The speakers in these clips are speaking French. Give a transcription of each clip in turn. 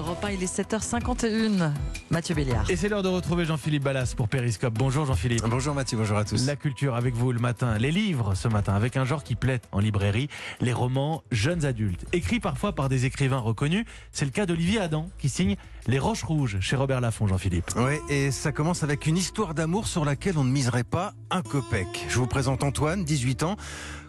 Europe 1, il est 7h51. Mathieu Béliard. Et c'est l'heure de retrouver Jean-Philippe Ballas pour Périscope. Bonjour Jean-Philippe. Bonjour Mathieu, bonjour à tous. La culture avec vous le matin, les livres ce matin, avec un genre qui plaît en librairie, les romans jeunes adultes. Écrits parfois par des écrivains reconnus, c'est le cas d'Olivier Adam qui signe Les Roches Rouges chez Robert Laffont, Jean-Philippe. Oui, et ça commence avec une histoire d'amour sur laquelle on ne miserait pas un copec. Je vous présente Antoine, 18 ans,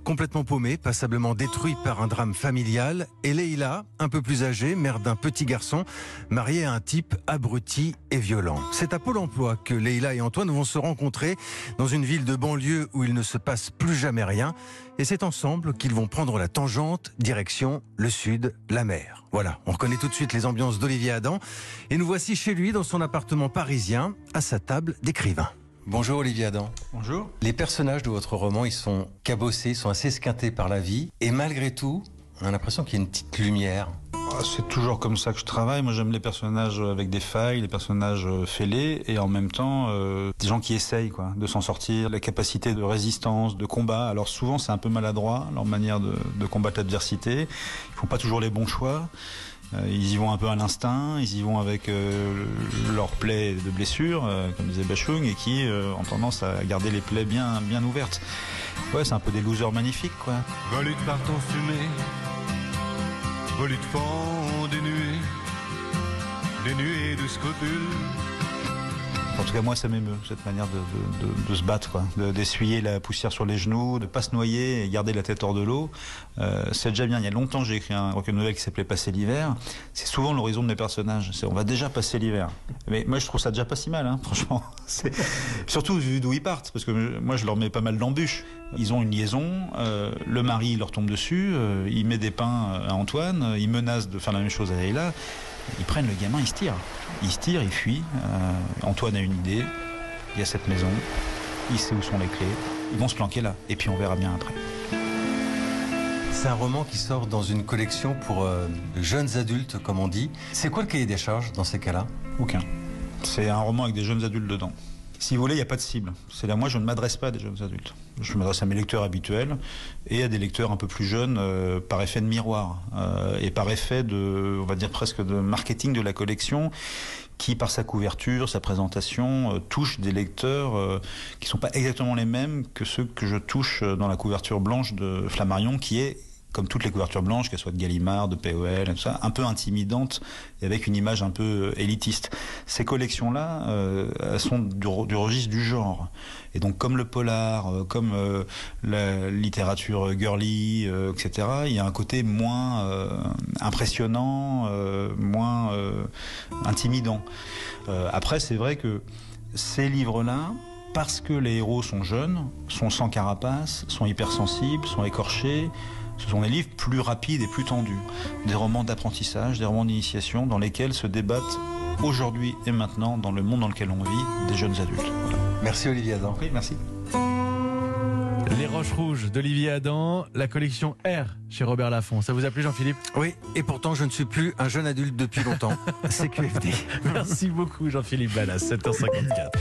complètement paumé, passablement détruit par un drame familial, et Leïla, un peu plus âgée, mère d'un petit garçon, mariée à un type abruti et violent. C'est à Pôle emploi que Leïla et Antoine vont se rencontrer dans une ville de banlieue où il ne se passe plus jamais rien, et c'est ensemble qu'ils vont prendre la tangente, direction le sud, la mer. Voilà, on reconnaît tout de suite les ambiances d'Olivier Adam, et nous voici chez lui dans son appartement parisien, à sa table d'écrivain. Bonjour Olivier Adam. Bonjour. Les personnages de votre roman, ils sont cabossés, ils sont assez esquintés par la vie. Et malgré tout, on a l'impression qu'il y a une petite lumière. Ah, C'est toujours comme ça que je travaille. Moi, j'aime les personnages avec des failles, les personnages euh, fêlés, et en même temps, euh, des gens qui essayent quoi, de s'en sortir, la capacité de résistance, de combat. Alors souvent, c'est un peu maladroit, leur manière de, de combattre l'adversité. Ils font pas toujours les bons choix. Euh, Ils y vont un peu à l'instinct, ils y vont avec euh, leurs plaies de blessures, euh, comme disait Bachung, et qui ont tendance à garder les plaies bien, bien ouvertes. Ouais, c'est un peu des losers magnifiques, quoi. Volute par ton fumée, volute fond des nuées de scrupules. En tout cas, moi, ça m'émeut, cette manière de, de- de- de se battre. De- d'essuyer la poussière sur les genoux, de pas se noyer et garder la tête hors de l'eau. Euh, c'est déjà bien. Il y a longtemps, j'ai écrit un rock'n'roll novel qui s'appelait Passer l'hiver. C'est souvent l'horizon de mes personnages. On va déjà passer l'hiver. Mais moi, je trouve ça déjà pas si mal, hein, franchement. Surtout vu d'où ils partent, parce que moi, je leur mets pas mal d'embûches. Ils ont une liaison, euh, le mari leur tombe dessus, euh, il met des pains à Antoine, il menace de faire la même chose à Leïla. Ils prennent le gamin, ils se tirent. Ils se tirent, ils fuient. Euh, Antoine a une idée. Il y a cette maison. Il sait où sont les clés. Ils vont se planquer là. Et puis on verra bien après. C'est un roman qui sort dans une collection pour euh, jeunes adultes, comme on dit. C'est quoi le cahier des charges dans ces cas-là? Aucun. C'est un roman avec des jeunes adultes dedans. Si vous voulez, il n'y a pas de cible. C'est là, moi, je ne m'adresse pas à des jeunes adultes. Je m'adresse à mes lecteurs habituels et à des lecteurs un peu plus jeunes euh, par effet de miroir euh, et par effet de, on va dire presque de marketing de la collection qui, par sa couverture, sa présentation, euh, touche des lecteurs qui sont pas exactement les mêmes que ceux que je touche dans la couverture blanche de Flammarion, qui est comme toutes les couvertures blanches, qu'elles soient de Gallimard, de POL, un peu intimidante et avec une image un peu euh, élitiste. Ces collections-là, euh, sont du, re- du registre du genre. Et donc, comme le polar, euh, comme euh, la littérature girly, etc., il y a un côté moins impressionnant, moins intimidant. Après, c'est vrai que ces livres-là, parce que les héros sont jeunes, sont sans carapace, sont hypersensibles, sont écorchés, ce sont des livres plus rapides et plus tendus. Des romans d'apprentissage, des romans d'initiation dans lesquels se débattent aujourd'hui et maintenant, dans le monde dans lequel on vit, des jeunes adultes. Voilà. Merci Olivier Adam. Oui, merci. Les Roches Rouges d'Olivier Adam, la collection R chez Robert Laffont. Ça vous a plu Jean-Philippe? Oui, et pourtant je ne suis plus un jeune adulte depuis longtemps. C'est QFD. Merci beaucoup Jean-Philippe Ballas, 7h54.